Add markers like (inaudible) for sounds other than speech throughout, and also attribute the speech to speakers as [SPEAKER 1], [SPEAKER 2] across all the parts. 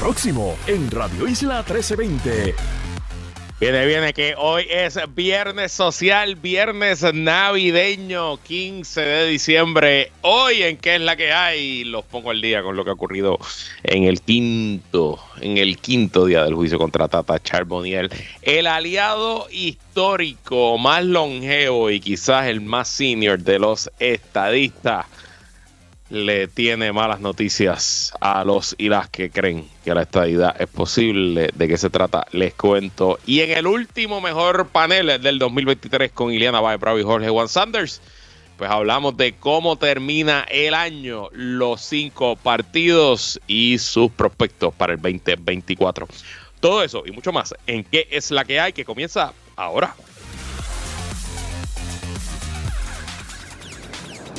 [SPEAKER 1] próximo en Radio Isla 1320.
[SPEAKER 2] Viene, viene, que hoy es viernes social, viernes navideño, 15 de diciembre. Hoy en qué es la que hay, los pongo al día con lo que ha ocurrido en el quinto, en el quinto día del juicio contra Tata Charbonnier, el aliado histórico más longevo y quizás el más senior de los estadistas le tiene malas noticias a los y las que creen que la estadidad es posible. ¿De qué se trata? Les cuento. Y en el último mejor panel del 2023 con Ileana Bae Bravo y Jorge Juan Sanders, pues hablamos de cómo termina el año, los cinco partidos y sus prospectos para el 2024. Todo eso y mucho más en qué es la que hay que comienza ahora.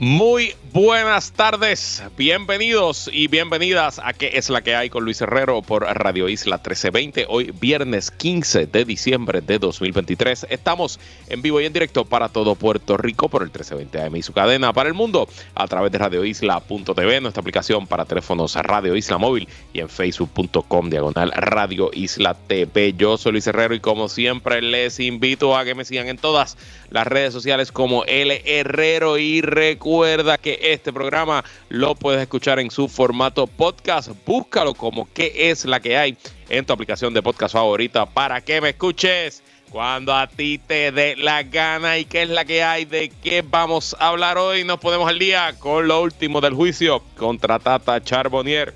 [SPEAKER 2] Muy buenas tardes, bienvenidos y bienvenidas a ¿Qué es la que hay con Luis Herrero por Radio Isla 1320? Hoy viernes 15 de diciembre de 2023. Estamos en vivo y en directo para todo Puerto Rico por el 1320 AM y su cadena para el mundo a través de radioisla.tv, nuestra aplicación para teléfonos Radio Isla Móvil y en facebook.com diagonal Radio Isla TV. Yo soy Luis Herrero y como siempre les invito a que me sigan en todas las redes sociales como L Herrero y recuerda que este programa lo puedes escuchar en su formato podcast. Búscalo como qué es la que hay en tu aplicación de podcast favorita para que me escuches cuando a ti te dé la gana y qué es la que hay, de qué vamos a hablar hoy. Nos ponemos al día con lo último del juicio contra Tata Charbonnier.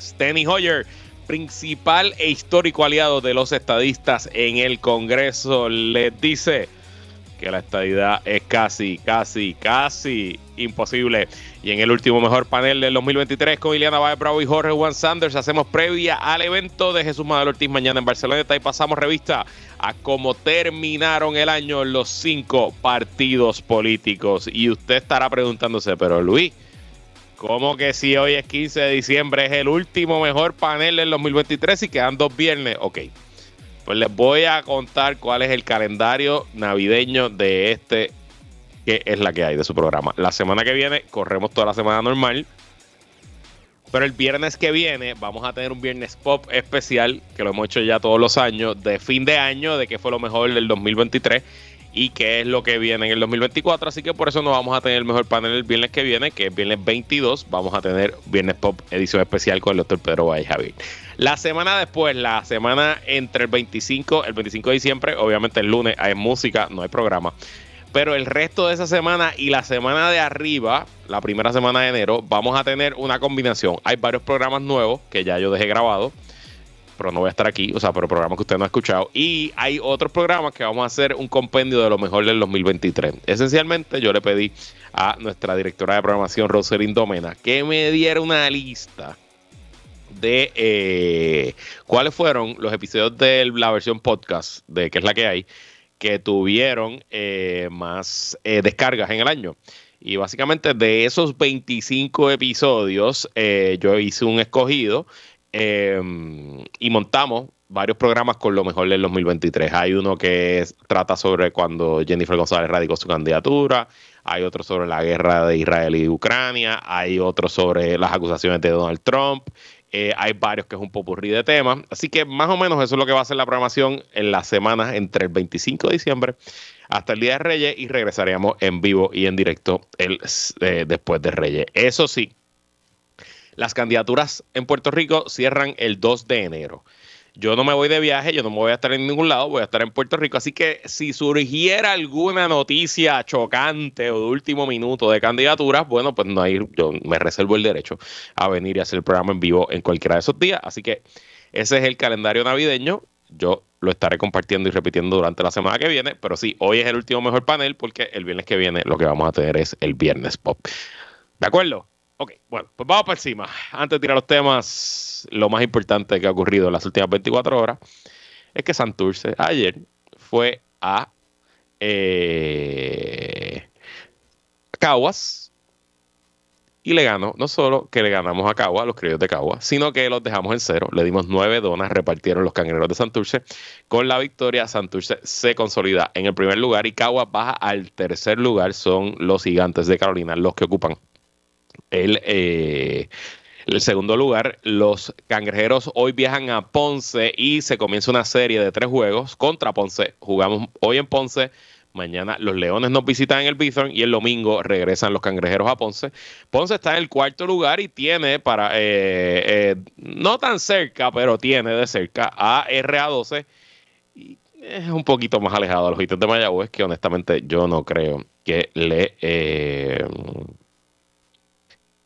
[SPEAKER 2] Steny Hoyer, principal e histórico aliado de los estadistas en el Congreso, les dice que la estadidad es casi, casi, casi imposible. Y en el último mejor panel del 2023 con Ileana Baez Bravo y Jorge Juan Sanders hacemos previa al evento de Jesús Manuel Ortiz mañana en Barcelona y pasamos revista a cómo terminaron el año los cinco partidos políticos. Y usted estará preguntándose, pero Luis, ¿cómo que si hoy es 15 de diciembre es el último mejor panel del 2023 y quedan dos viernes? Ok. Pues les voy a contar cuál es el calendario navideño de este, que es la que hay de su programa. La semana que viene corremos toda la semana normal. Pero el viernes que viene vamos a tener un viernes pop especial, que lo hemos hecho ya todos los años, de fin de año, de qué fue lo mejor del 2023 y qué es lo que viene en el 2024. Así que por eso no vamos a tener el mejor panel el viernes que viene, que es viernes 22. Vamos a tener Viernes Pop edición especial con el doctor Pedro Valle Javier. La semana después, la semana entre el 25, el 25 de diciembre, obviamente el lunes hay música, no hay programa. Pero el resto de esa semana y la semana de arriba, la primera semana de enero, vamos a tener una combinación. Hay varios programas nuevos que ya yo dejé grabados pero no voy a estar aquí, o sea, pero programas que usted no ha escuchado. Y hay otros programas que vamos a hacer un compendio de lo mejor del 2023. Esencialmente, yo le pedí a nuestra directora de programación, Rosalind Domena, que me diera una lista de eh, cuáles fueron los episodios de la versión podcast de que es la que hay que tuvieron eh, más eh, descargas en el año. Y básicamente de esos 25 episodios, yo hice un escogido Em, y montamos varios programas con lo mejor del 2023. Hay uno que trata sobre cuando Jennifer González radicó su candidatura, hay otro sobre la guerra de Israel y Ucrania, hay otro sobre las acusaciones de Donald Trump, eh, hay varios que es un popurrí de temas. Así que más o menos eso es lo que va a ser la programación en las semanas entre el 25 de diciembre hasta el Día de Reyes y regresaríamos en vivo y en directo el, eh, después de Reyes. Eso sí, las candidaturas en Puerto Rico cierran el 2 de enero. Yo no me voy de viaje, yo no me voy a estar en ningún lado, voy a estar en Puerto Rico. Así que si surgiera alguna noticia chocante o de último minuto de candidaturas, bueno, pues no hay, yo me reservo el derecho a venir y hacer el programa en vivo en cualquiera de esos días. Así que ese es el calendario navideño. Yo lo estaré compartiendo y repitiendo durante la semana que viene, pero sí, hoy es el último mejor panel porque el viernes que viene lo que vamos a tener es el viernes pop. ¿De acuerdo? Ok, bueno, pues vamos para encima. Antes de tirar los temas, lo más importante que ha ocurrido en las últimas 24 horas es que Santurce ayer fue a eh, Caguas y le ganó, no solo que le ganamos a Cagua, a los criollos de Cagua, sino que los dejamos en cero. Le dimos nueve donas, repartieron los cangrejeros de Santurce. Con la victoria, Santurce se consolida en el primer lugar y Cagua baja al tercer lugar. Son los gigantes de Carolina los que ocupan el, eh, el segundo lugar. Los cangrejeros hoy viajan a Ponce y se comienza una serie de tres juegos contra Ponce. Jugamos hoy en Ponce Mañana los Leones nos visitan en el Bithorn y el domingo regresan los Cangrejeros a Ponce. Ponce está en el cuarto lugar y tiene para, eh, eh, no tan cerca, pero tiene de cerca a RA12. Y es un poquito más alejado de los hitos de Mayagüez, que honestamente yo no creo que le eh,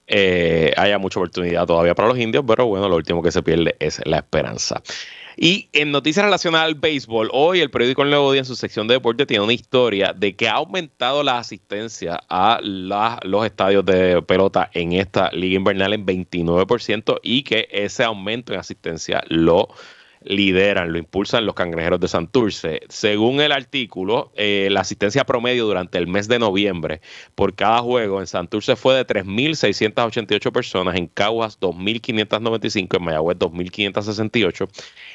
[SPEAKER 2] haya mucha oportunidad todavía para los indios, pero bueno, lo último que se pierde es la esperanza. Y en noticias relacionadas al béisbol, hoy el periódico El Nuevo Día en su sección de deporte tiene una historia de que ha aumentado la asistencia a los estadios de pelota en esta liga invernal en 29% y que ese aumento en asistencia lo lideran, lo impulsan los cangrejeros de Santurce. Según el artículo, eh, la asistencia promedio durante el mes de noviembre por cada juego en Santurce fue de 3.688 personas, en Caguas 2.595, en Mayagüez 2.568,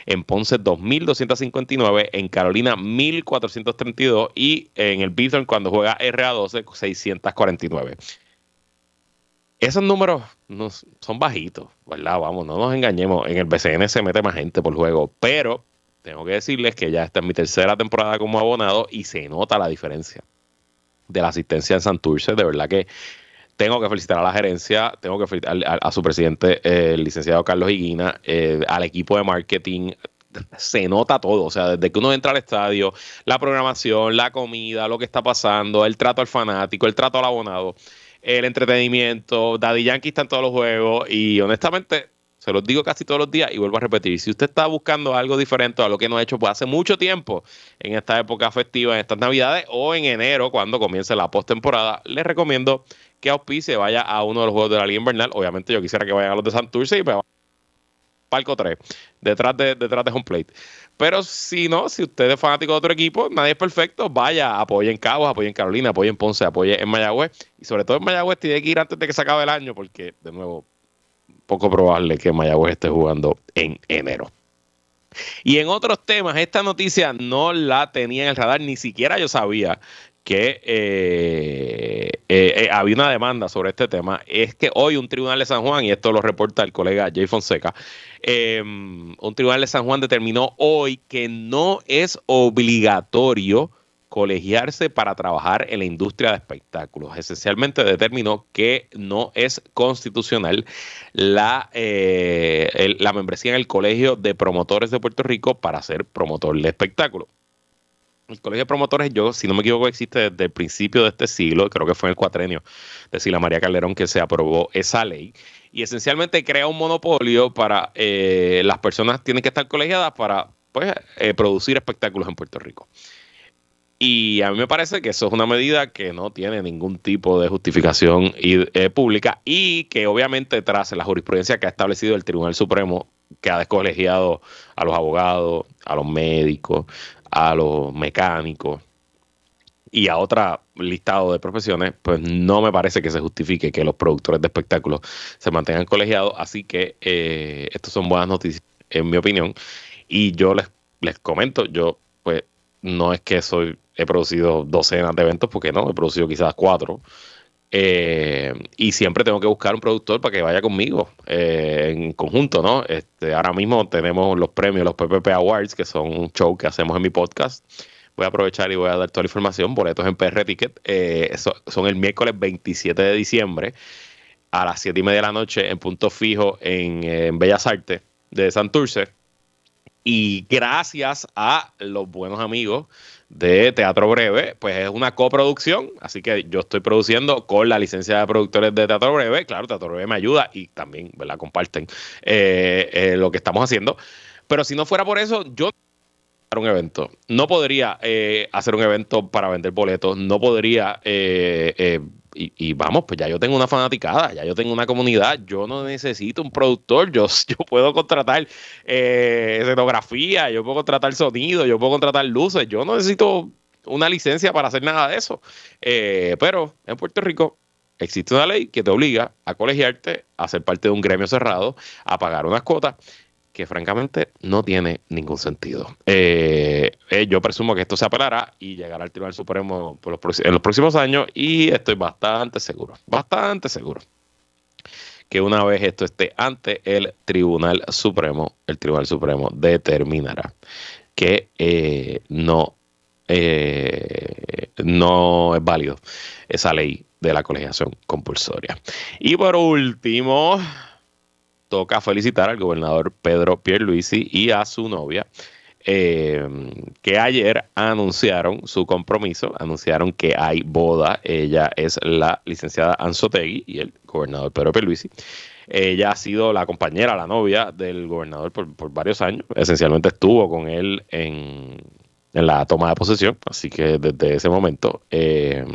[SPEAKER 2] en Ponce 2.259, en Carolina 1.432 y en el Bithorn cuando juega RA12 649 esos números son bajitos, ¿verdad? Vamos, no nos engañemos. En el BCN se mete más gente por juego, pero tengo que decirles que ya esta es mi tercera temporada como abonado y se nota la diferencia de la asistencia en Santurce. De verdad que tengo que felicitar a la gerencia, tengo que felicitar a, su presidente, el licenciado Carlos Higuina, eh, al equipo de marketing. Se nota todo, o sea, desde que uno entra al estadio, la programación, la comida, lo que está pasando, el trato al fanático, el trato al abonado el entretenimiento. Daddy Yankee está en todos los juegos y honestamente se los digo casi todos los días y vuelvo a repetir, si usted está buscando algo diferente a lo que no ha hecho pues hace mucho tiempo en esta época festiva, en estas navidades o en enero cuando comience la postemporada, les recomiendo que auspice vaya a uno de los juegos de la Liga Invernal. Obviamente yo quisiera que vayan a los de Santurce y pues Palco 3, detrás de, detrás de home plate. Pero si no, si usted es fanático de otro equipo, nadie es perfecto, vaya, apoye en Cabos, apoye en Carolina, apoye en Ponce, apoye en Mayagüez. Y sobre todo en Mayagüez tiene que ir antes de que se acabe el año, porque, de nuevo, poco probable que Mayagüez esté jugando en enero. Y en otros temas, esta noticia no la tenía en el radar, ni siquiera yo sabía que eh, eh, eh, había una demanda sobre este tema. Es que hoy un tribunal de San Juan, y esto lo reporta el colega Jay Fonseca, Em, un tribunal de San Juan determinó hoy que no es obligatorio colegiarse para trabajar en la industria de espectáculos. Esencialmente determinó que no es constitucional la, eh, la membresía en el Colegio de Promotores de Puerto Rico para ser promotor de espectáculos. El Colegio de Promotores, yo, si no me equivoco, existe desde el principio de este siglo, creo que fue en el cuatrenio de Sila María Calderón que se aprobó esa ley y esencialmente crea un monopolio para eh, las personas tienen que estar colegiadas para pues, eh, producir espectáculos en Puerto Rico. Y a mí me parece que eso es una medida que no tiene ningún tipo de justificación eh, pública y que obviamente tras la jurisprudencia que ha establecido el Tribunal Supremo, que ha descolegiado a los abogados, a los médicos, a los mecánicos, y a otro listado de profesiones, pues no me parece que se justifique que los productores de espectáculos se mantengan colegiados. Así que eh, estas son buenas noticias, en mi opinión. Y yo les, les comento, yo pues no es que soy, he producido docenas de eventos, porque no, he producido quizás cuatro. Eh, y siempre tengo que buscar un productor para que vaya conmigo eh, en conjunto, ¿no? Este, ahora mismo tenemos los premios, los PPP Awards, que son un show que hacemos en mi podcast voy a aprovechar y voy a dar toda la información. Boletos en PR Ticket eh, son el miércoles 27 de diciembre a las 7 y media de la noche en punto fijo en, Bellas Artes de Santurce. Y gracias a los buenos amigos de Teatro Breve, pues es una coproducción, así que yo estoy produciendo con la licencia de productores de Teatro Breve, claro, Teatro Breve me ayuda y también. Comparten eh, eh, lo que estamos haciendo, pero si no fuera por eso, yo un evento. No podría eh, hacer un evento para vender boletos, no podría, eh, y, vamos, pues ya yo tengo una fanaticada, ya yo tengo una comunidad, yo no necesito un productor, yo, (laughs) yo puedo contratar escenografía, yo puedo contratar sonido, yo puedo contratar luces, yo no necesito una licencia para hacer nada de eso. pero en Puerto Rico existe una ley que te obliga a colegiarte, a ser parte de un gremio cerrado, a pagar unas cuotas que francamente no tiene ningún sentido. Eh, eh, yo presumo que esto se apelará y llegará al Tribunal Supremo en los próximos años y estoy bastante seguro, bastante seguro que una vez esto esté ante el Tribunal Supremo, el Tribunal Supremo determinará que eh, no, no es válido esa ley de la colegiación compulsoria. Y por último, toca felicitar al gobernador Pedro Pierluisi y a su novia, eh, que ayer anunciaron su compromiso, anunciaron que hay boda. Ella es la licenciada Anzotegui y el gobernador Pedro Pierluisi. Ella ha sido la compañera, la novia del gobernador por, varios años. Esencialmente estuvo con él en, la toma de posesión, así que desde ese momento. Eh,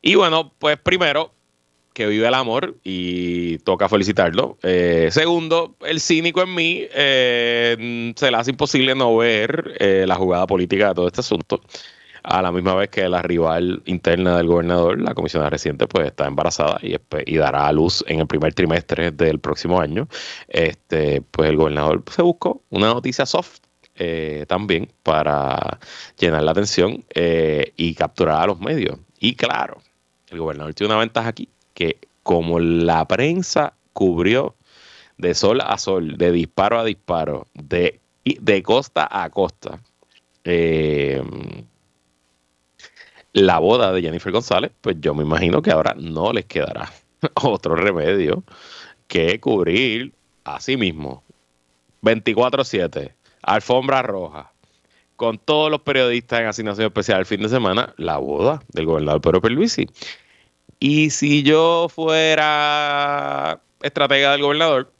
[SPEAKER 2] y bueno, pues primero que vive el amor y toca felicitarlo. Eh, segundo, el cínico en mí eh, se le hace imposible no ver eh, la jugada política de todo este asunto. A la misma vez que la rival interna del gobernador, la comisionada reciente, pues está embarazada y, y dará a luz en el primer trimestre del próximo año. Este, pues el gobernador se buscó una noticia soft también para llenar la atención y capturar a los medios. Y claro, el gobernador tiene una ventaja aquí, que como la prensa cubrió de sol a sol, de disparo a disparo, de, de costa a costa, eh, la boda de Jennifer González, pues yo me imagino que ahora no les quedará (laughs) otro remedio que cubrir a sí mismo 24-7, alfombra roja, con todos los periodistas en asignación especial el fin de semana, la boda del gobernador Pedro Perluisi. Y si yo fuera estratega del gobernador,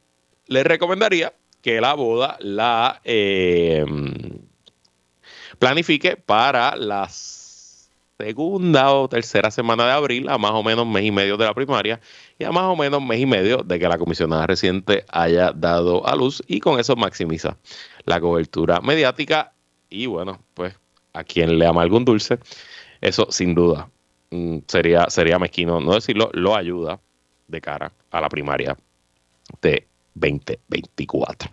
[SPEAKER 2] le recomendaría que la boda la eh, planifique para la segunda o tercera semana de abril, a más o menos mes y medio de la primaria y a más o menos mes y medio de que la comisionada reciente haya dado a luz y con eso maximiza la cobertura mediática. Y bueno, pues a quien le ama algún dulce, eso sin duda sería, sería mezquino no decirlo, lo ayuda de cara a la primaria de 2024.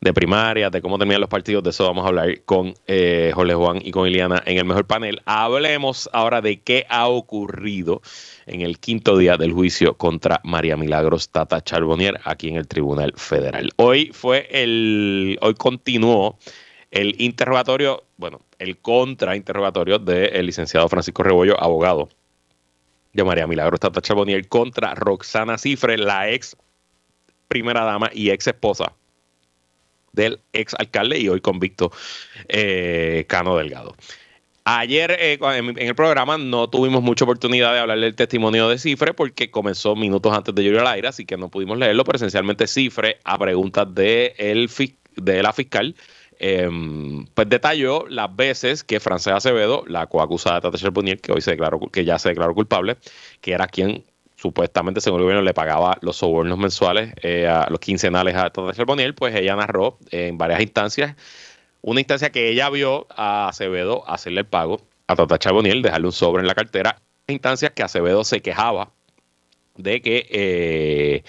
[SPEAKER 2] De primaria, de cómo terminan los partidos, de eso vamos a hablar con eh, Jorge Juan y con Iliana en el mejor panel. Hablemos ahora de qué ha ocurrido en el quinto día del juicio contra María Milagros Tata Charbonnier aquí en el Tribunal Federal. Hoy fue el, hoy continuó el interrogatorio, bueno, el contrainterrogatorio del licenciado Francisco Rebollo, abogado de María Milagro Tata Chabonier, contra Roxana Cifre, la ex primera dama y ex esposa del ex alcalde y hoy convicto eh, Cano Delgado. Ayer eh, en, el programa no tuvimos mucha oportunidad de hablar del testimonio de Cifre porque comenzó minutos antes de Julio Aire, así que no pudimos leerlo, pero esencialmente Cifre, a preguntas de, el, de la fiscal, Em, pues detalló las veces que Frances Acevedo, la coacusada de Tata Charbonnier, que hoy se declaró, que ya se declaró culpable, que era quien supuestamente, según el gobierno, le pagaba los sobornos mensuales, eh, a los quincenales a Tata Charbonnier, pues ella narró en varias instancias, una instancia que ella vio a Acevedo hacerle el pago a Tata Charbonnier, dejarle un sobre en la cartera, instancias que Acevedo se quejaba de que eh,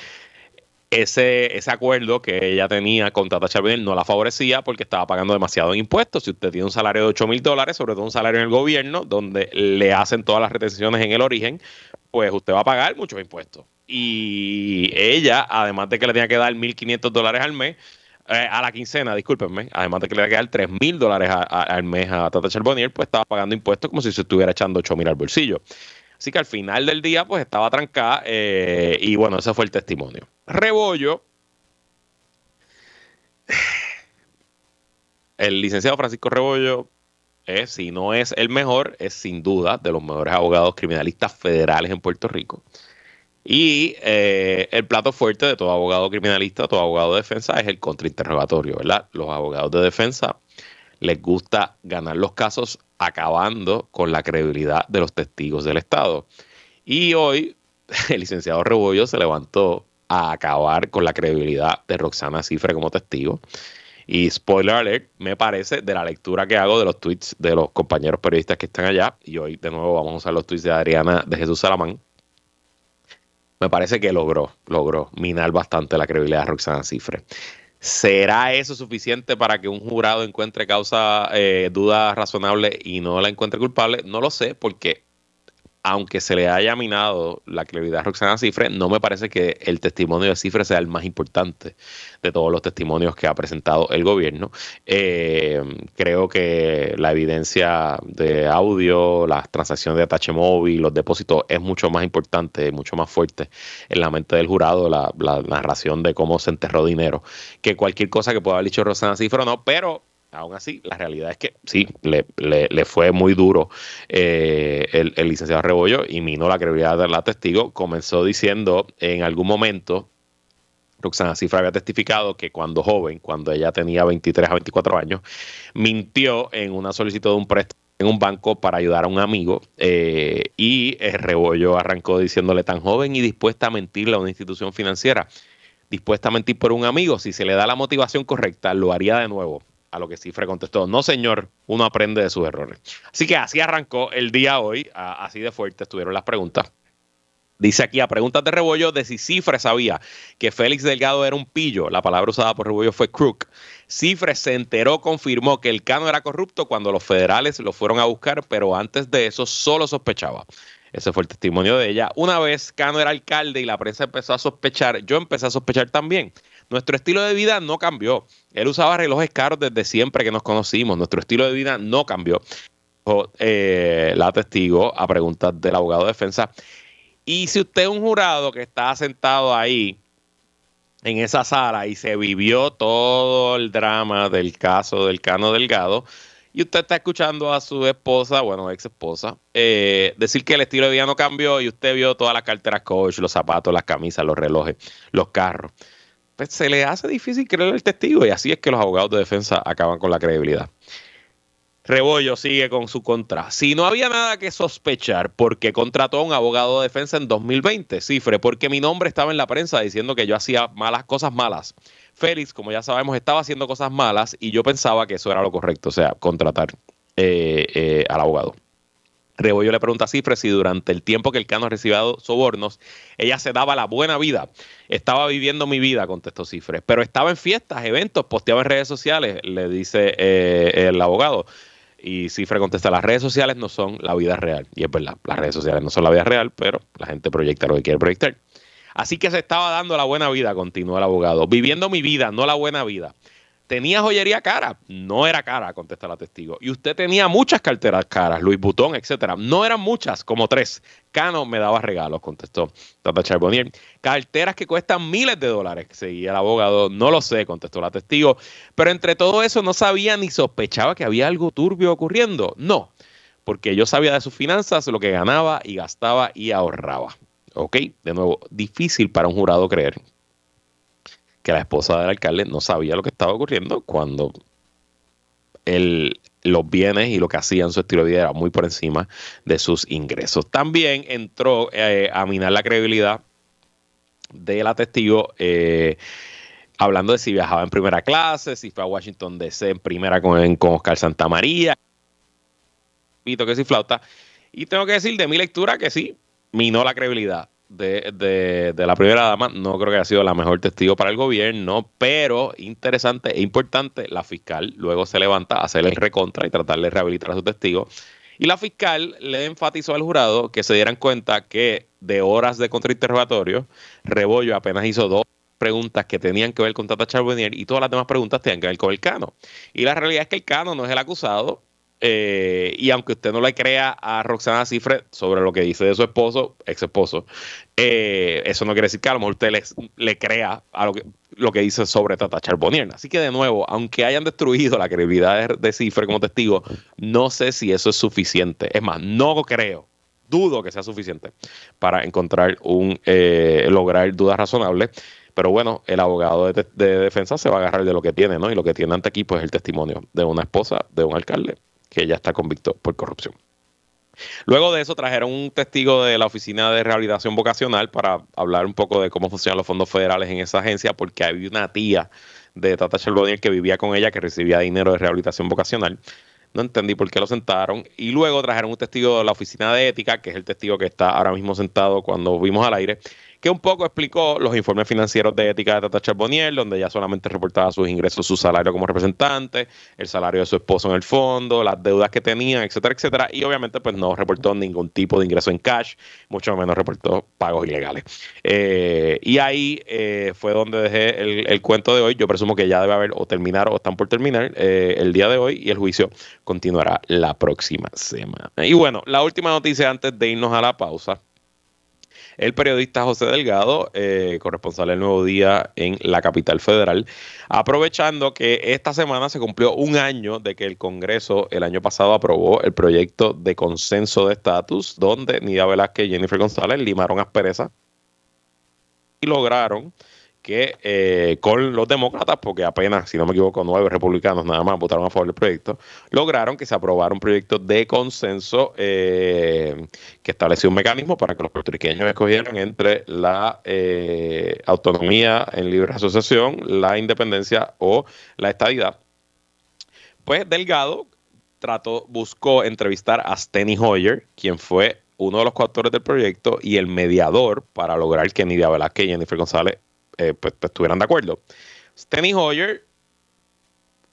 [SPEAKER 2] ese, ese acuerdo que ella tenía con Tata Charbonnier no la favorecía porque estaba pagando demasiado en impuestos. Si usted tiene un salario de 8 mil dólares, sobre todo un salario en el gobierno, donde le hacen todas las retenciones en el origen, pues usted va a pagar muchos impuestos. Y ella, además de que le tenía que dar 1.500 dólares al mes, eh, a la quincena, discúlpenme, además de que le tenía que dar 3 mil dólares al mes a Tata Charbonnier, pues estaba pagando impuestos como si se estuviera echando 8 mil al bolsillo. Así que al final del día, pues estaba trancada eh, y bueno, ese fue el testimonio. Rebollo, el licenciado Francisco Rebollo si no es el mejor, es sin duda de los mejores abogados criminalistas federales en Puerto Rico. Y eh, el plato fuerte de todo abogado criminalista, todo abogado de defensa es el contrainterrogatorio, ¿verdad? Los abogados de defensa les gusta ganar los casos acabando con la credibilidad de los testigos del Estado. Y hoy (laughs) el licenciado Rebollo se levantó a acabar con la credibilidad de Roxana Cifre como testigo Y spoiler alert, me parece de la lectura que hago de los tweets de los compañeros periodistas que están allá, y hoy de nuevo vamos a usar los tweets de Adriana de Jesús Salamán, me parece que logró, logró minar bastante la credibilidad de Roxana Cifre. ¿Será eso suficiente para que un jurado encuentre causa, eh, duda razonable y no la encuentre culpable? No lo sé, porque aunque se le haya minado la credibilidad a Roxana Cifre, no me parece que el testimonio de Cifre sea el más importante de todos los testimonios que ha presentado el gobierno. Eh, creo que la evidencia de audio, las transacciones de atache móvil, los depósitos es mucho más importante, mucho más fuerte en la mente del jurado, la, narración de cómo se enterró dinero, que cualquier cosa que pueda haber dicho Roxana Cifre o no, pero Aún así, la realidad es que sí, le, fue muy duro eh, el, licenciado Rebollo y minó la credibilidad de la testigo. Comenzó diciendo en algún momento, Roxana Cifra había testificado que cuando joven, cuando ella tenía 23 a 24 años, mintió en una solicitud de un préstamo en un banco para ayudar a un amigo eh, y el Rebollo arrancó diciéndole tan joven y dispuesta a mentirle a una institución financiera dispuesta a mentir por un amigo, si se le da la motivación correcta, lo haría de nuevo. A lo que Cifre contestó, no señor, uno aprende de sus errores. Así que así arrancó el día hoy, así de fuerte estuvieron las preguntas. Dice aquí a preguntas de Rebollo de si Cifre sabía que Félix Delgado era un pillo. La palabra usada por Rebollo fue crook. Cifre se enteró, confirmó que el Cano era corrupto cuando los federales lo fueron a buscar, pero antes de eso solo sospechaba. Ese fue el testimonio de ella. Una vez Cano era alcalde y la prensa empezó a sospechar, yo empecé a sospechar también. Nuestro estilo de vida no cambió. Él usaba relojes caros desde siempre que nos conocimos. Nuestro estilo de vida no cambió. Eh, la testigo a preguntas del abogado de defensa. Y si usted es un jurado que está sentado ahí en esa sala y se vivió todo el drama del caso del Cano Delgado, y usted está escuchando a su esposa, bueno, ex esposa, eh, decir que el estilo de vida no cambió y usted vio todas las carteras coach, los zapatos, las camisas, los relojes, los carros pues se le hace difícil creer el testigo y así es que los abogados de defensa acaban con la credibilidad. Rebollo sigue con su contra. Si no había nada que sospechar, ¿por qué contrató a un abogado de defensa en 2020? Cifre, porque mi nombre estaba en la prensa diciendo que yo hacía malas cosas malas. Félix, como ya sabemos, estaba haciendo cosas malas y yo pensaba que eso era lo correcto, o sea, contratar eh, eh, al abogado. Rebollo le pregunta a Cifre si durante el tiempo que el Cano recibía sobornos, ella se daba la buena vida. Estaba viviendo mi vida, contestó Cifre. Pero estaba en fiestas, eventos, posteaba en redes sociales, le dice eh, el abogado. Y Cifre contesta, las redes sociales no son la vida real. Y es verdad, las redes sociales no son la vida real, pero la gente proyecta lo que quiere proyectar. Así que se estaba dando la buena vida, continuó el abogado. Viviendo mi vida, no la buena vida. ¿Tenía joyería cara? No era cara, contesta la testigo. Y usted tenía muchas carteras caras, Luis Butón, etcétera. No eran muchas, como tres. Cano me daba regalos, contestó Tata Charbonnier. Carteras que cuestan miles de dólares, seguía el abogado. No lo sé, contestó la testigo. Pero entre todo eso no sabía ni sospechaba que había algo turbio ocurriendo. No, porque yo sabía de sus finanzas, lo que ganaba y gastaba y ahorraba. Ok, de nuevo, difícil para un jurado creer que la esposa del alcalde no sabía lo que estaba ocurriendo cuando los bienes y lo que hacían su estilo de vida era muy por encima de sus ingresos. También entró eh, a minar la credibilidad de la testigo. Eh, hablando de si viajaba en primera clase, si fue a Washington DC en primera con, con Oscar Santamaría, pito que si flauta. Y tengo que decir de mi lectura que sí, minó la credibilidad de, de, la primera dama no creo que haya sido la mejor testigo para el gobierno, pero interesante e importante, la fiscal luego se levanta a hacer el recontra y tratar de rehabilitar a su testigo. Y la fiscal le enfatizó al jurado que se dieran cuenta que de horas de contrainterrogatorio, Rebollo apenas hizo dos preguntas que tenían que ver con Tata Charbonnier y todas las demás preguntas tenían que ver con el Cano. Y la realidad es que el Cano no es el acusado, eh, y aunque usted no le crea a Roxana Cifre sobre lo que dice de su esposo, ex esposo, eh, eso no quiere decir que a lo mejor usted le, crea a lo que, lo que dice sobre Tata Charbonnier. Así que de nuevo, aunque hayan destruido la credibilidad de, Cifre como testigo, no sé si eso es suficiente. Es más, no creo, dudo que sea suficiente para encontrar un, eh, lograr dudas razonables. Pero bueno, el abogado de, de, defensa se va a agarrar de lo que tiene, ¿no? Y lo que tiene ante aquí, pues, es el testimonio de una esposa, de un alcalde que ya está convicto por corrupción. Luego de eso trajeron un testigo de la Oficina de Rehabilitación Vocacional para hablar un poco de cómo funcionan los fondos federales en esa agencia, porque hay una tía de Tata Charbonnier que vivía con ella, que recibía dinero de rehabilitación vocacional. No entendí por qué lo sentaron. Y luego trajeron un testigo de la oficina de ética, que es el testigo que está ahora mismo sentado cuando vimos al aire, que un poco explicó los informes financieros de ética de Tata Charbonnier, donde ella solamente reportaba sus ingresos, su salario como representante, el salario de su esposo en el fondo, las deudas que tenía, etcétera, etcétera. Y obviamente, pues no reportó ningún tipo de ingreso en cash, mucho menos reportó pagos ilegales. Eh, y ahí eh, fue donde dejé el, cuento de hoy. Yo presumo que ya debe haber o terminar o están por terminar eh, el día de hoy y el juicio continuará la próxima semana. Y bueno, la última noticia antes de irnos a la pausa el periodista José Delgado, eh, corresponsal del Nuevo Día en la capital federal, aprovechando que esta semana se cumplió un año de que el Congreso el año pasado aprobó el proyecto de consenso de estatus, donde Nidia Velázquez y Jennifer González limaron aspereza y lograron que eh, con los demócratas, porque apenas, si no me equivoco, nueve republicanos nada más votaron a favor del proyecto, lograron que se aprobara un proyecto de consenso eh, que estableció un mecanismo para que los puertorriqueños escogieran entre la eh, autonomía en libre asociación, la independencia o la estadidad. Pues Delgado trató, buscó entrevistar a Steny Hoyer, quien fue uno de los coautores del proyecto y el mediador para lograr que Nidia Velázquez y Jennifer González eh, pues, pues, estuvieran de acuerdo. Steny Hoyer,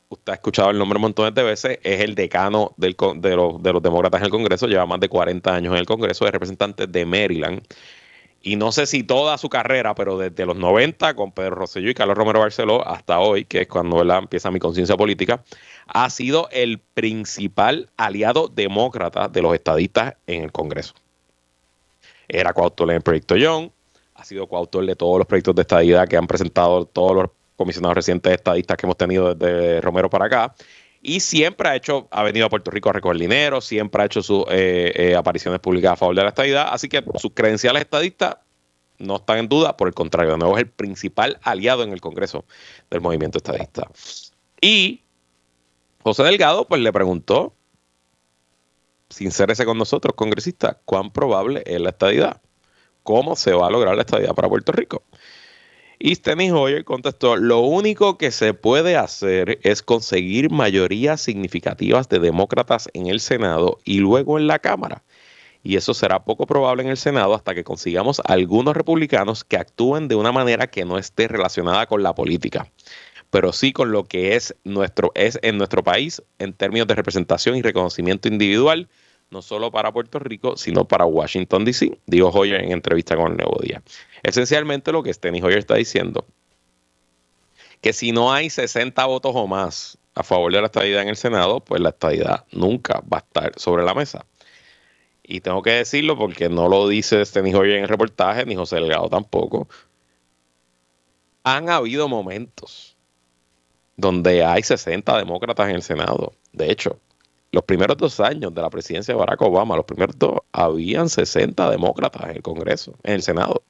[SPEAKER 2] usted ha escuchado el nombre un montón de veces, es el decano de, los, demócratas en el Congreso, lleva más de 40 años en el Congreso, es representante de Maryland. Y no sé si toda su carrera, pero desde los 90 con Pedro Rosselló y Carlos Romero Barceló hasta hoy, que es cuando empieza mi conciencia política, ha sido el principal aliado demócrata de los estadistas en el Congreso. Era coautor en el proyecto Young, ha sido coautor de todos los proyectos de estadidad que han presentado todos los comisionados recientes estadistas que hemos tenido desde Romero para acá. Y siempre ha hecho, ha venido a Puerto Rico a recoger dinero, siempre ha hecho sus eh, eh, apariciones públicas a favor de la estadidad. Así que sus credenciales estadistas no están en duda, por el contrario, de nuevo es el principal aliado en el Congreso del movimiento estadista. Y José Delgado, pues le preguntó, sin ser ese con nosotros, congresista, cuán probable es la estadidad cómo se va a lograr la estadía para Puerto Rico. Y Steny Hoyer contestó, lo único que se puede hacer es conseguir mayorías significativas de demócratas en el Senado y luego en la Cámara. Y eso será poco probable en el Senado hasta que consigamos algunos republicanos que actúen de una manera que no esté relacionada con la política, pero sí con lo que es, nuestro, es en nuestro país en términos de representación y reconocimiento individual no solo para Puerto Rico, sino para Washington, D.C., dijo Hoyer en entrevista con el Nuevo Día. Esencialmente lo que Steny Hoyer está diciendo, que si no hay 60 votos o más a favor de la estadidad en el Senado, pues la estadidad nunca va a estar sobre la mesa. Y tengo que decirlo porque no lo dice Steny Hoyer en el reportaje, ni José Delgado tampoco. Han habido momentos donde hay 60 demócratas en el Senado. De hecho, los primeros dos años de la presidencia de Barack Obama, los primeros dos, habían 60 demócratas en el Congreso, en el Senado.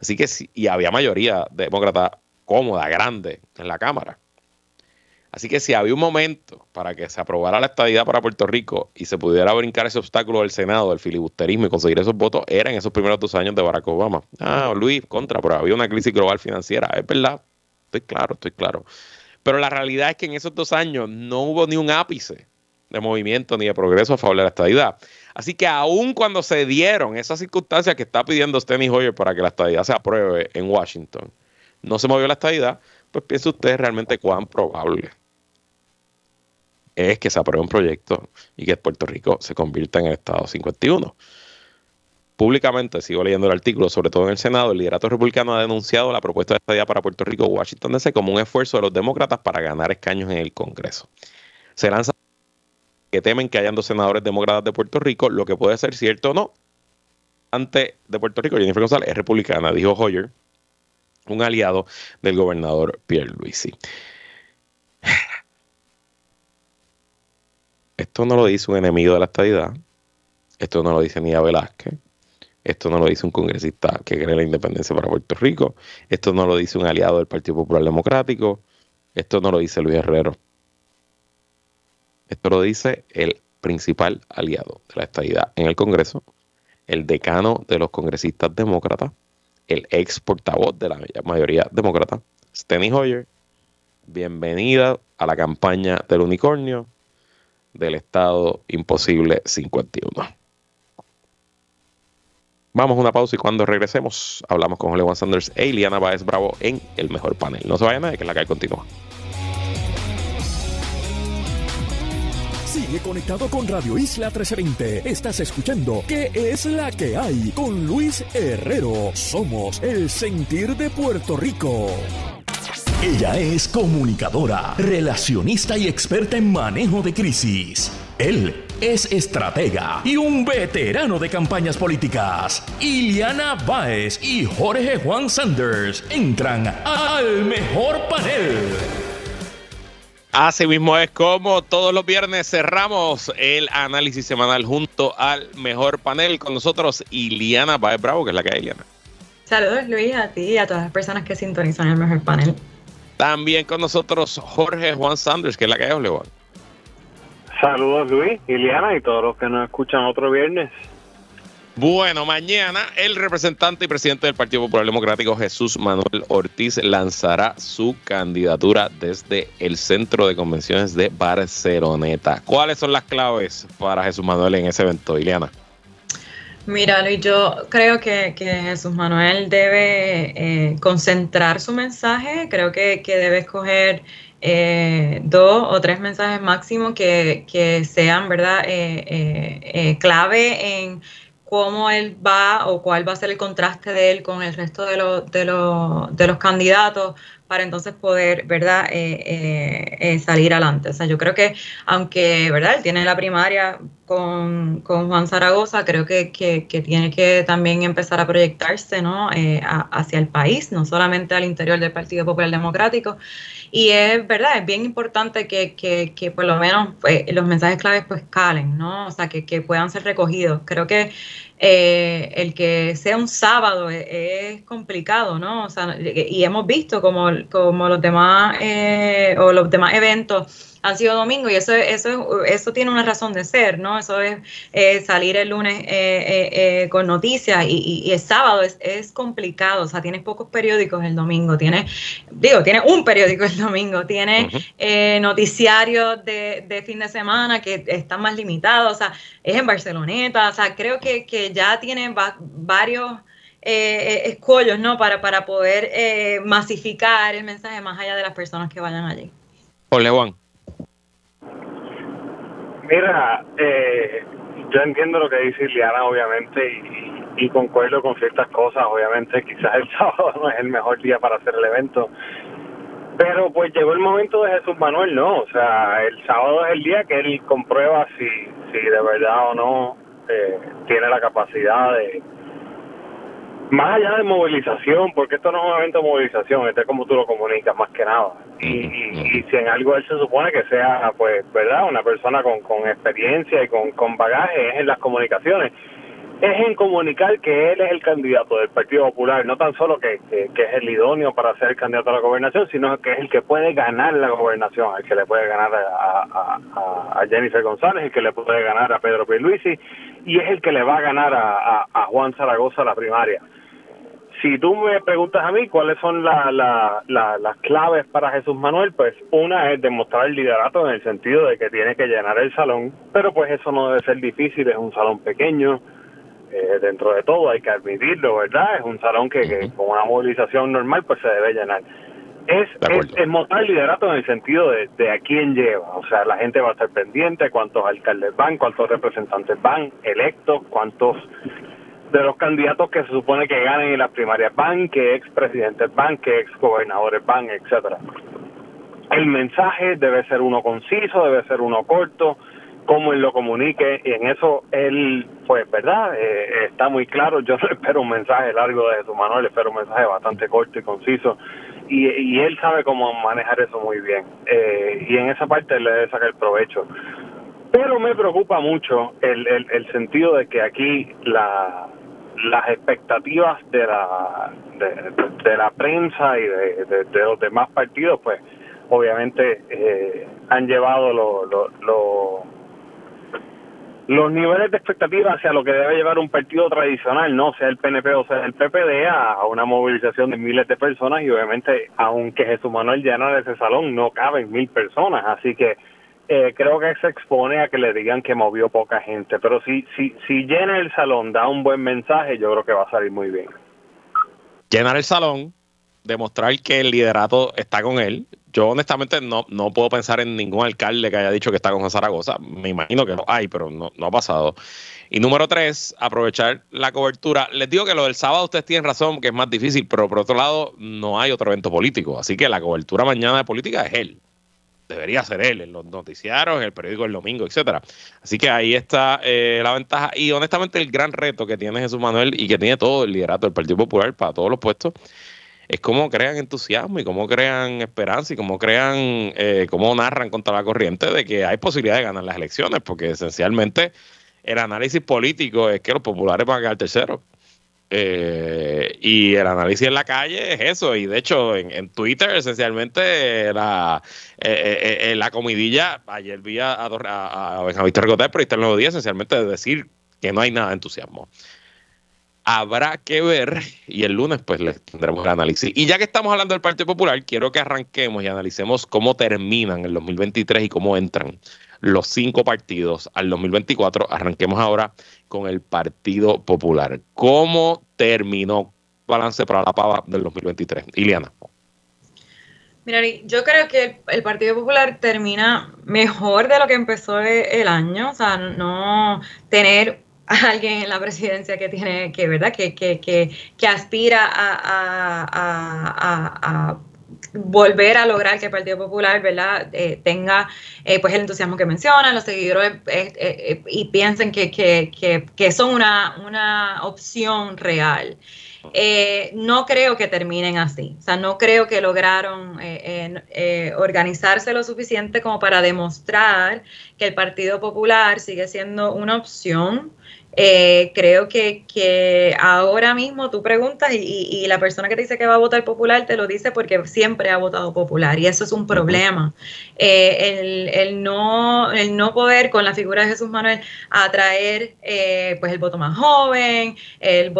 [SPEAKER 2] Así que sí, y había mayoría demócrata cómoda, grande, en la Cámara. Así que si había un momento para que se aprobara la estadidad para Puerto Rico y se pudiera brincar ese obstáculo del Senado, del filibusterismo y conseguir esos votos, era en esos primeros dos años de Barack Obama. Ah, Luis, contra, pero había una crisis global financiera. Es verdad, estoy claro, estoy claro. Pero la realidad es que en esos dos años no hubo ni un ápice de movimiento ni de progreso a favor de la estadidad. Así que aun cuando se dieron esas circunstancias que está pidiendo Steny Hoyer para que la estadidad se apruebe en Washington, no se movió la estadidad, pues piense usted realmente cuán probable es que se apruebe un proyecto y que Puerto Rico se convierta en el Estado 51. Públicamente, sigo leyendo el artículo, sobre todo en el Senado, el liderato republicano ha denunciado la propuesta de estadía para Puerto Rico Washington DC como un esfuerzo de los demócratas para ganar escaños en el Congreso. Se lanza que temen que hayan dos senadores demócratas de Puerto Rico, lo que puede ser cierto o no. Ante de Puerto Rico, Jennifer González es republicana, dijo Hoyer, un aliado del gobernador Pierre Luisi. Esto no lo dice un enemigo de la estadidad. Esto no lo dice Nia Velázquez. Esto no lo dice un congresista que cree la independencia para Puerto Rico. Esto no lo dice un aliado del Partido Popular Democrático. Esto no lo dice Luis Herrero. Esto lo dice el principal aliado de la estadidad en el Congreso, el decano de los congresistas demócratas, el ex portavoz de la mayoría demócrata, Steny Hoyer, bienvenida a la campaña del unicornio del Estado Imposible 51. Vamos a una pausa y cuando regresemos hablamos con Juan Sanders e Iliana Baez Bravo en el mejor panel. No se vayan nadie, que la calle continúa.
[SPEAKER 1] Sigue conectado con Radio Isla 1320. Estás escuchando ¿Qué es la que hay? Con Luis Herrero. Somos el sentir de Puerto Rico. Ella es comunicadora, relacionista y experta en manejo de crisis. Él es estratega y un veterano de campañas políticas. Iliana Baez y Jorge Juan Sanders entran al mejor panel.
[SPEAKER 2] Así mismo es como todos los viernes cerramos el análisis semanal junto al mejor panel con nosotros Iliana Baez Bravo, que es la que hay, Iliana.
[SPEAKER 3] Saludos Luis a ti y a todas las personas que sintonizan el mejor panel.
[SPEAKER 2] También con nosotros Jorge Juan Sanders, que es la que hay, Juan.
[SPEAKER 4] Saludos Luis, Iliana y todos los que nos escuchan otro viernes.
[SPEAKER 2] Bueno, mañana el representante y presidente del Partido Popular Democrático, Jesús Manuel Ortiz, lanzará su candidatura desde el Centro de Convenciones de Barceloneta. ¿Cuáles son las claves para Jesús Manuel en ese evento, Iliana?
[SPEAKER 3] Mira, Luis, yo creo que, Jesús Manuel debe eh, concentrar su mensaje, creo que, debe escoger eh, dos o tres mensajes máximo que, sean, ¿verdad?, eh, clave en cómo él va o cuál va a ser el contraste de él con el resto de, los de, de los candidatos para entonces poder, ¿verdad?, eh, eh, eh, salir adelante. O sea, yo creo que, aunque, ¿verdad?, él tiene la primaria con, Juan Zaragoza, creo que, tiene que también empezar a proyectarse, ¿no?, hacia el país, no solamente al interior del Partido Popular Democrático. Y es, ¿verdad?, es bien importante que, por lo menos pues, los mensajes claves pues calen, ¿no?, o sea, que, que puedan ser recogidos. Creo que eh, el que sea un sábado es, complicado, ¿no? O sea, y hemos visto como, como los demás eh, o los demás eventos han sido domingo y eso, eso, eso tiene una razón de ser, ¿no? Eso es eh, salir el lunes con noticias y, y, el sábado es, es, complicado, o sea, tienes pocos periódicos el domingo, tienes, digo, tienes un periódico el domingo, tienes noticiarios de, de, fin de semana que están más limitados, o sea, es en Barceloneta, o sea, creo que, que ya tiene varios eh, eh, escollos, ¿no? Para, para poder eh, masificar el mensaje más allá de las personas que vayan allí.
[SPEAKER 2] Hola, Juan.
[SPEAKER 4] Mira, yo entiendo lo que dice Iliana, obviamente, y, y, concuerdo con ciertas cosas. Obviamente, (laughs) quizás el sábado no es el mejor día para hacer el evento. Pero pues llegó el momento de Jesús Manuel, ¿no? O sea, el sábado es el día que él comprueba si, si de verdad o no eh, tiene la capacidad de, más allá de movilización, porque esto no es un evento de movilización, este es como tú lo comunicas más que nada. Y, y, si en algo él se supone que sea, pues, ¿verdad? Una persona con, con experiencia y con, con bagaje es en las comunicaciones es en comunicar que él es el candidato del Partido Popular, no tan solo que, que, es el idóneo para ser el candidato a la gobernación, sino que es el que puede ganar la gobernación, el que le puede ganar a, a, Jennifer González, el que le puede ganar a Pedro Pierluisi y es el que le va a ganar a, a Juan Zaragoza la primaria. Si tú me preguntas a mí cuáles son la, la, las claves para Jesús Manuel, pues una es demostrar el liderato en el sentido de que tiene que llenar el salón, pero pues eso no debe ser difícil, es un salón pequeño, eh, dentro de todo hay que admitirlo, ¿verdad? Es un salón que, con una movilización normal pues se debe llenar. Es, es, mostrar el liderato en el sentido de, de a quién lleva, o sea, la gente va a estar pendiente, cuántos alcaldes van, cuántos representantes van, electos, cuántos de los candidatos que se supone que ganen en las primarias van, que expresidentes van, que ex gobernadores van, etcétera. El mensaje debe ser uno conciso, debe ser uno corto, cómo él lo comunique y en eso él, pues, ¿verdad? Eh, está muy claro. Yo no (laughs) espero un mensaje largo de su Manuel, espero un mensaje bastante corto y conciso y, y él sabe cómo manejar eso muy bien eh, y en esa parte le debe sacar provecho. Pero me preocupa mucho el, el, el sentido de que aquí la, las expectativas de la, de, la prensa y de, de, los demás partidos, pues obviamente eh, han llevado lo, lo, los niveles de expectativa hacia lo que debe llevar un partido tradicional, no sea el PNP o sea el PPD, a una movilización de miles de personas y obviamente, aunque Jesús Manuel llena ese salón, no caben mil personas, así que eh, creo que se expone a que le digan que movió poca gente, pero si, si, si llena el salón, da un buen mensaje, yo creo que va a salir muy bien.
[SPEAKER 2] Llenar el salón, demostrar que el liderato está con él, yo honestamente no, no puedo pensar en ningún alcalde que haya dicho que está con Zaragoza. Me imagino que lo hay, pero no, no ha pasado. Y número tres, aprovechar la cobertura. Les digo que lo del sábado ustedes tienen razón, que es más difícil, pero por otro lado no hay otro evento político. Así que la cobertura mañana de política es él. Debería ser él, en los noticiarios, en el periódico el domingo, etcétera. Así que ahí está eh, la ventaja. Y honestamente el gran reto que tiene Jesús Manuel y que tiene todo el liderato del Partido Popular para todos los puestos es cómo crean entusiasmo y cómo crean esperanza y cómo crean, eh, cómo narran contra la corriente de que hay posibilidad de ganar las elecciones, porque esencialmente el análisis político es que los populares van a quedar terceros. Eh, y el análisis en la calle es eso, y de hecho en, Twitter esencialmente la, eh, la comidilla, ayer vi a, a, a Benjamín Tergoté, pero está en los días esencialmente de decir que no hay nada de entusiasmo habrá que ver y el lunes pues les tendremos el análisis. Y ya que estamos hablando del Partido Popular, quiero que arranquemos y analicemos cómo terminan el 2023 y cómo entran los cinco partidos al 2024. Arranquemos ahora con el Partido Popular. ¿Cómo terminó balance para la pava del 2023? Iliana.
[SPEAKER 3] Mira, yo creo que el, Partido Popular termina mejor de lo que empezó el año, o sea, no tener (laughs) alguien en la presidencia que tiene que, ¿verdad? Que, que, que, que aspira a, volver a lograr que el Partido Popular, ¿verdad? Eh, tenga eh, pues el entusiasmo que mencionan, los seguidores eh, y piensen que, que son una, una opción real. no creo que terminen así. O sea, no creo que lograron organizarse lo suficiente como para demostrar que el Partido Popular sigue siendo una opción eh, creo que, que, ahora mismo tú preguntas y, la persona que te dice que va a votar popular te lo dice porque siempre ha votado popular y eso es un problema. Eh, el, no, el no poder con la figura de Jesús Manuel atraer eh, pues el voto más joven, el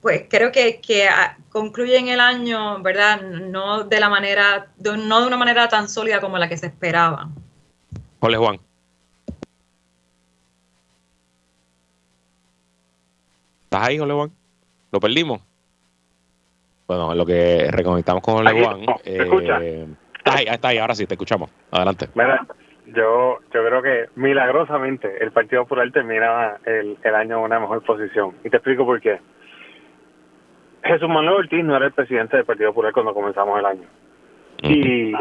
[SPEAKER 3] pues creo que, que concluyen el año, ¿verdad? No de la manera, no de una manera tan sólida como la que se esperaba.
[SPEAKER 2] Hola Juan. ¿Estás ahí, Ole ¿Lo perdimos? Bueno, en lo que reconectamos con Ole Juan. Eh, está ahí, está ahí, ahora sí, te escuchamos. Adelante.
[SPEAKER 4] Mira, yo, yo creo que milagrosamente el Partido Popular termina el, el año en una mejor posición. Y te explico por qué. Jesús Manuel Ortiz no era el presidente del Partido Popular cuando comenzamos el año. Y,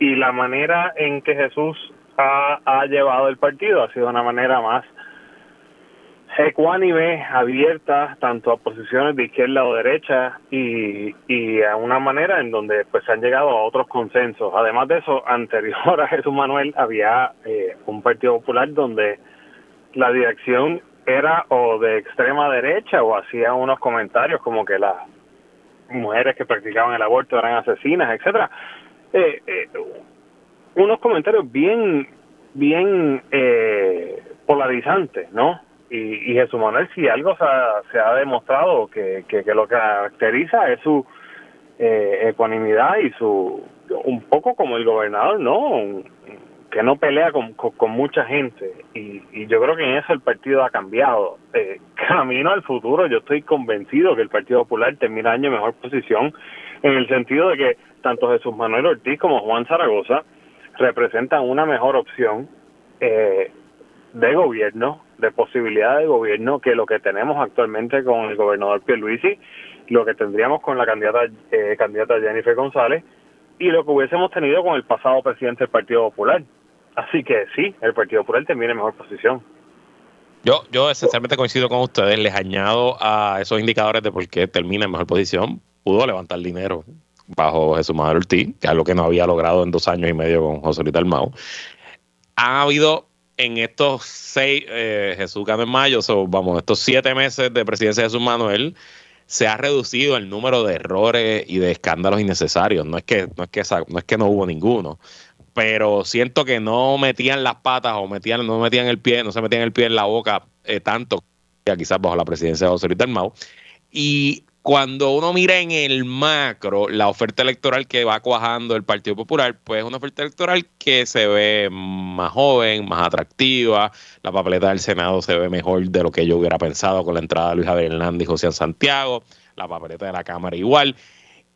[SPEAKER 4] y la manera en que Jesús ha, ha llevado el partido ha sido una manera más ecuánime, abierta tanto a posiciones de izquierda o derecha y, y a una manera en donde pues se han llegado a otros consensos. Además de eso, anterior (laughs) a Jesús Manuel había eh, un Partido Popular donde la dirección era o de extrema derecha o hacía unos comentarios como que las mujeres que practicaban el aborto eran asesinas, etcétera. Eh, eh, unos comentarios bien bien eh, polarizantes, ¿no? Y, y Jesús Manuel si algo se ha, demostrado que, que, lo caracteriza es su eh, ecuanimidad y su un poco como el gobernador no que no pelea con, con, mucha gente. Y, y, yo creo que en eso el partido ha cambiado. Eh, (laughs) camino al futuro yo estoy convencido que el Partido Popular termina año en mejor posición en el sentido de que tanto Jesús Manuel Ortiz como Juan Zaragoza representan una mejor opción eh, de gobierno de posibilidad de gobierno que lo que tenemos actualmente con el gobernador Pierluisi, lo que tendríamos con la candidata eh, candidata Jennifer González y lo que hubiésemos tenido con el pasado presidente del Partido Popular. Así que sí, el Partido Popular termina en mejor posición.
[SPEAKER 2] Yo, yo esencialmente coincido con ustedes, les añado a esos indicadores de por qué termina en mejor posición. Pudo levantar dinero bajo Jesús Manuel Ortiz, que es algo que no había logrado en dos años y medio con José Luis Dalmau. Ha habido en estos seis, eh, Jesús ganó en mayo, vamos, estos siete meses de presidencia de Jesús Manuel, se ha reducido el número de errores y de escándalos innecesarios. No es que no, es que, no, hubo ninguno, pero siento que no metían las patas o metían, no metían el pie, no se metían el pie en la boca eh, tanto, quizás bajo la presidencia de José Luis Dalmau. Y cuando uno mira en el macro la oferta electoral que va cuajando el Partido Popular, pues es una oferta electoral que se ve más joven, más atractiva. La papeleta del Senado se ve mejor de lo que yo hubiera pensado con la entrada de Luis Javier Hernández y José Santiago. La papeleta de la Cámara igual.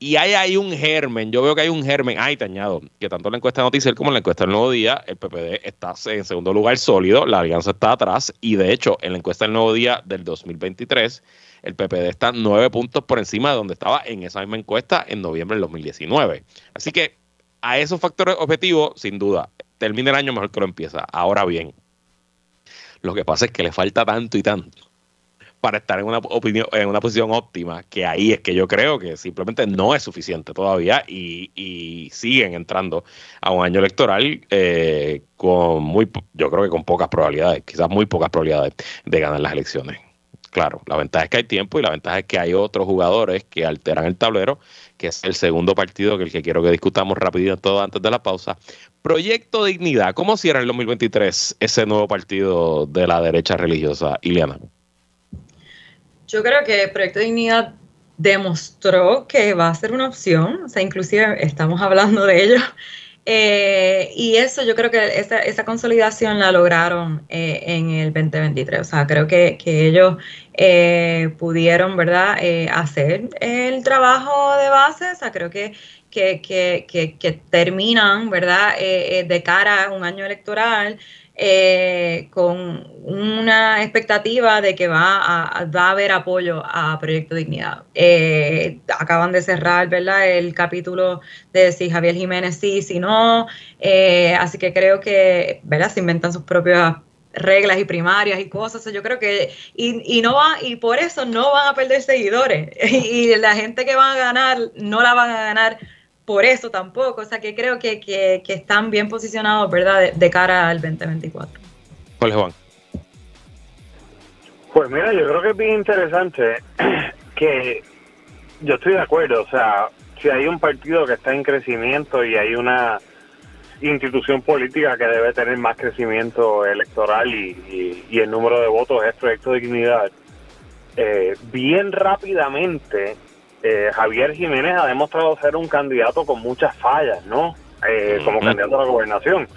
[SPEAKER 2] Y ahí hay un germen, yo veo que hay un germen, ay, te añado, que tanto la encuesta de Noticiel como la encuesta del Nuevo Día, el PPD está en segundo lugar sólido, la alianza está atrás, y de hecho, en la encuesta del Nuevo Día del 2023, el PPD está nueve puntos por encima de donde estaba en esa misma encuesta en noviembre del 2019. Así que a esos factores objetivos, sin duda, termina el año mejor que lo empieza. Ahora bien, lo que pasa es que le falta tanto y tanto para estar en una opinión, en una posición óptima, que ahí es que yo creo que simplemente no es suficiente todavía y, siguen entrando a un año electoral eh, con muy, yo creo que con pocas probabilidades, quizás muy pocas probabilidades de ganar las elecciones. Claro, la ventaja es que hay tiempo y la ventaja es que hay otros jugadores que alteran el tablero, que es el segundo partido que el que quiero que discutamos rápido todo antes de la pausa. Proyecto Dignidad, ¿cómo cierra el 2023 ese nuevo partido de la derecha religiosa, Ileana?
[SPEAKER 3] Yo creo que Proyecto Dignidad demostró que va a ser una opción, o sea, inclusive estamos hablando de ello (laughs) eh, y eso yo creo que esa, esa consolidación la lograron eh, en el 2023. O sea, creo que, ellos eh, pudieron, ¿verdad?, hacer el trabajo de base. O sea, creo que, que, que, que terminan, ¿verdad?, de cara a un año electoral eh, con una expectativa de que va a, va a haber apoyo a Proyecto Dignidad. Eh, acaban de cerrar ¿verdad? el capítulo de si Javier Jiménez sí, si no, eh, así que creo que ¿verdad? se inventan sus propias reglas y primarias y cosas. Yo creo que, y, y, no va, y por eso no van a perder seguidores. (laughs) Y la gente que van a ganar, no la van a ganar por eso tampoco. O sea que creo que, están bien posicionados, ¿verdad?, de, cara al 2024.
[SPEAKER 2] Jorge Juan.
[SPEAKER 4] Pues mira, yo creo que es bien interesante (clears throat) que yo estoy de acuerdo. O sea, si hay un partido que está en crecimiento y hay una institución política que debe tener más crecimiento electoral y, el número de votos es Proyecto de Dignidad, eh, bien rápidamente eh, Javier Jiménez ha demostrado ser un candidato con muchas fallas, ¿no? Eh, como candidato a la gobernación.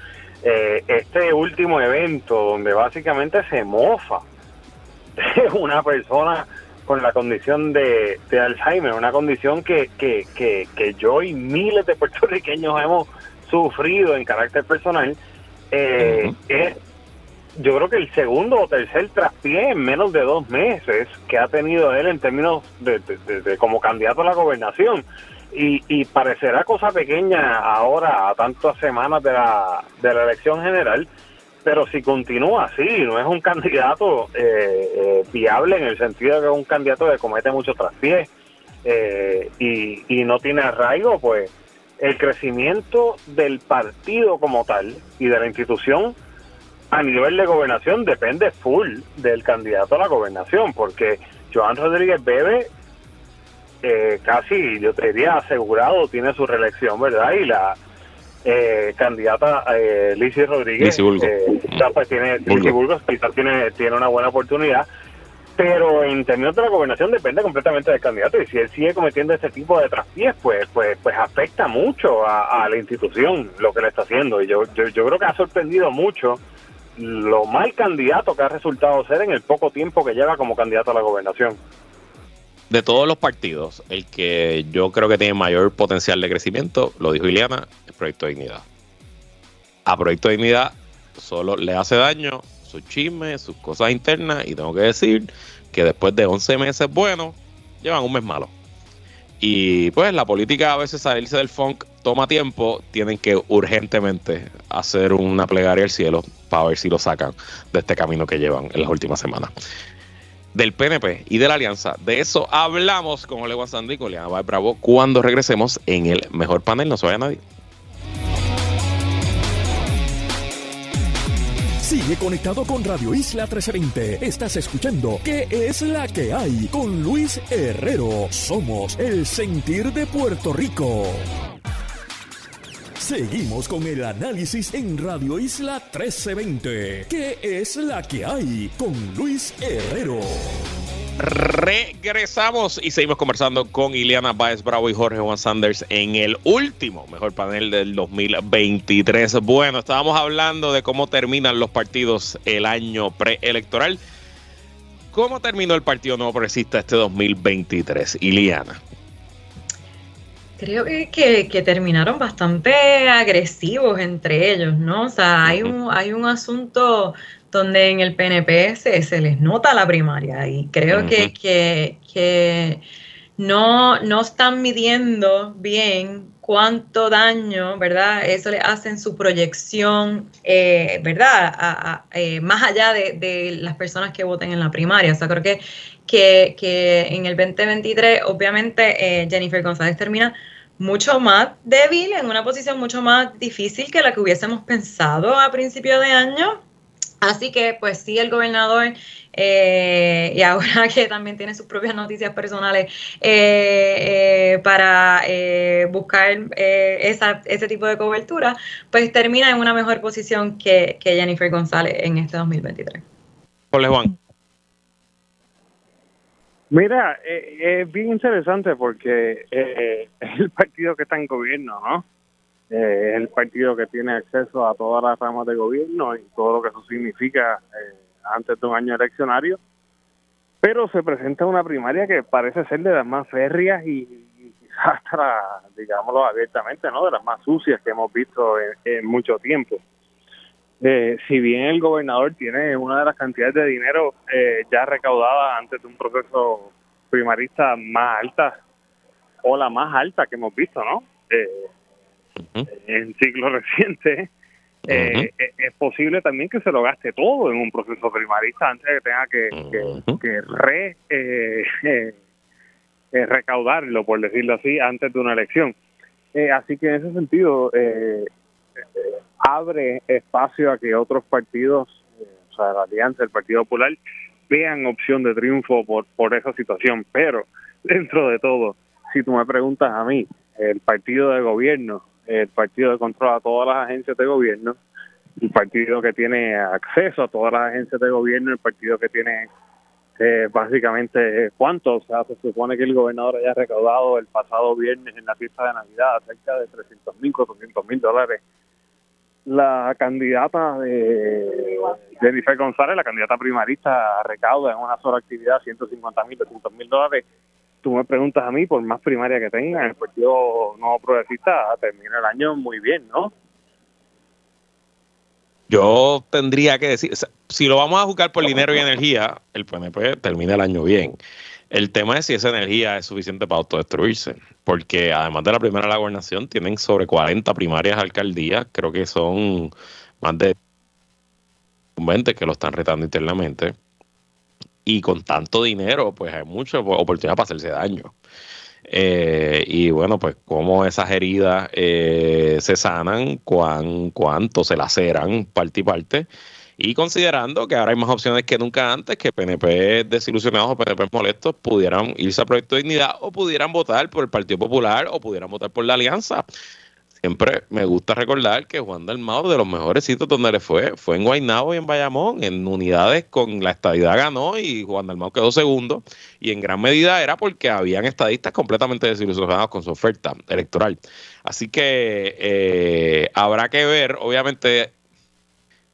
[SPEAKER 4] Eh, este último evento donde básicamente se mofa de (laughs) una persona con la condición de, Alzheimer, una condición que, que, que, que, yo y miles de puertorriqueños hemos sufrido en carácter personal, es yo creo que el segundo o tercer traspié en menos de dos meses que ha tenido él en términos de, como candidato a la gobernación. Y, y, parecerá cosa pequeña ahora, a tantas semanas de la, de la elección general, pero si continúa así, no es un candidato eh, eh, viable en el sentido de que es un candidato que comete mucho traspiés eh, y, y no tiene arraigo, pues el crecimiento del partido como tal y de la institución a nivel de gobernación depende full del candidato a la gobernación, porque Joan Rodríguez Bebe eh, casi, yo te diría, asegurado tiene su reelección, ¿verdad? Y la eh, candidata eh, Rodríguez eh, pues tiene, tiene, tiene una buena oportunidad, pero en términos de la gobernación depende completamente del candidato y si él sigue cometiendo este tipo de traspiés, pues, pues, pues afecta mucho a, la institución lo que le está haciendo y yo, yo, yo creo que ha sorprendido mucho lo mal candidato que ha resultado ser en el poco tiempo que lleva como candidato a la gobernación.
[SPEAKER 2] De todos los partidos, el que yo creo que tiene mayor potencial de crecimiento, lo dijo Iliana, el Proyecto Dignidad. A Proyecto Dignidad solo le hace daño sus chismes, sus cosas internas, y tengo que decir que después de 11 meses buenos, llevan un mes malo. Y pues la política a veces salirse del funk toma tiempo, tienen que urgentemente hacer una plegaria al cielo para ver si lo sacan de este camino que llevan en las últimas semanas. Del PNP y de la alianza, de eso hablamos con Ole Sandy y con Liana Bravo cuando regresemos en el mejor panel. No se vaya nadie.
[SPEAKER 1] Sigue conectado con Radio Isla 1320. Estás escuchando ¿Qué es la que hay? Con Luis Herrero. Somos el sentir de Puerto Rico. Seguimos con el análisis en Radio Isla 1320. ¿Qué es la que hay con Luis Herrero?
[SPEAKER 2] Regresamos y seguimos conversando con Ileana Baez Bravo y Jorge Juan Sanders en el último mejor panel del 2023. Bueno, estábamos hablando de cómo terminan los partidos el año preelectoral. ¿Cómo terminó el Partido Nuevo Progresista este 2023, Ileana?
[SPEAKER 3] Creo que, que, terminaron bastante agresivos entre ellos, ¿no? O sea, hay un, hay un asunto donde en el PNP se, les nota la primaria y creo que, que, no, no están midiendo bien cuánto daño, ¿verdad? Eso le hace en su proyección, eh, ¿verdad? Eh, más allá de, las personas que voten en la primaria. O sea, creo que, que, en el 2023, obviamente, eh, Jennifer González termina mucho más débil, en una posición mucho más difícil que la que hubiésemos pensado a principio de año. Así que, pues sí, el gobernador, eh, y ahora (laughs) que también tiene sus propias noticias personales eh, para buscar ese tipo de cobertura, pues termina en una mejor posición que, que Jennifer González en este 2023.
[SPEAKER 2] Hola, Juan.
[SPEAKER 4] Mira, es bien interesante porque es (laughs) el partido que está en gobierno, ¿no? Eh, es el partido que tiene acceso a todas las ramas de gobierno y todo lo que eso significa eh, antes de un año eleccionario. Pero se presenta una primaria que parece ser de las más férreas y, hasta, (laughs) digámoslo abiertamente, ¿no? de las más sucias que hemos visto en, mucho tiempo. Eh, si bien el gobernador tiene una de las cantidades de dinero ya recaudada antes de un proceso primarista más alta o la más alta que hemos visto, ¿no? en ciclo (laughs) reciente, eh, eh, es posible también que se lo gaste todo en un proceso primarista antes de que tenga que, que, re, (laughs) eh, recaudarlo, por decirlo así, antes de una elección. así que en ese sentido, abre espacio a que otros partidos, o sea, la Alianza, el Partido Popular, vean opción de triunfo por, por esa situación. Pero, (laughs) dentro de todo, si tú me preguntas a mí, el partido de gobierno el partido que controla todas las agencias de gobierno, el partido que tiene acceso a todas las agencias de gobierno, el partido que tiene eh, básicamente cuánto, o sea, se supone que el gobernador haya recaudado el pasado viernes en la fiesta de Navidad cerca de 300 mil, 400 mil dólares. La candidata de Jennifer González, la candidata primarista, recauda en una sola actividad 150 mil, 200 mil dólares tú me preguntas a mí, por más primaria que tenga, el Partido No Progresista termina el año muy bien, ¿no?
[SPEAKER 2] Yo tendría que decir, si lo vamos a jugar por dinero y energía, el PNP termina el año bien. El tema es si esa energía es suficiente para autodestruirse, porque además de la primera la gobernación, tienen sobre 40 primarias alcaldías, creo que son más de 20 que lo están retando internamente y con tanto dinero, pues hay mucha oportunidad para hacerse daño. Eh, y bueno, pues cómo esas heridas eh, se sanan, cuán, cuánto se laceran parte y parte. Y considerando que ahora hay más opciones que nunca antes, que PNP desilusionados o PNP molestos pudieran irse a Proyecto de Dignidad o pudieran votar por el Partido Popular o pudieran votar por la Alianza siempre me gusta recordar que Juan Dalmao, de los mejores sitios donde le fue, fue en Guaynabo y en Bayamón, en unidades con la estadidad ganó y Juan Dalmao quedó segundo. Y en gran medida era porque habían estadistas completamente desilusionados con su oferta electoral. Así que eh, habrá que ver, obviamente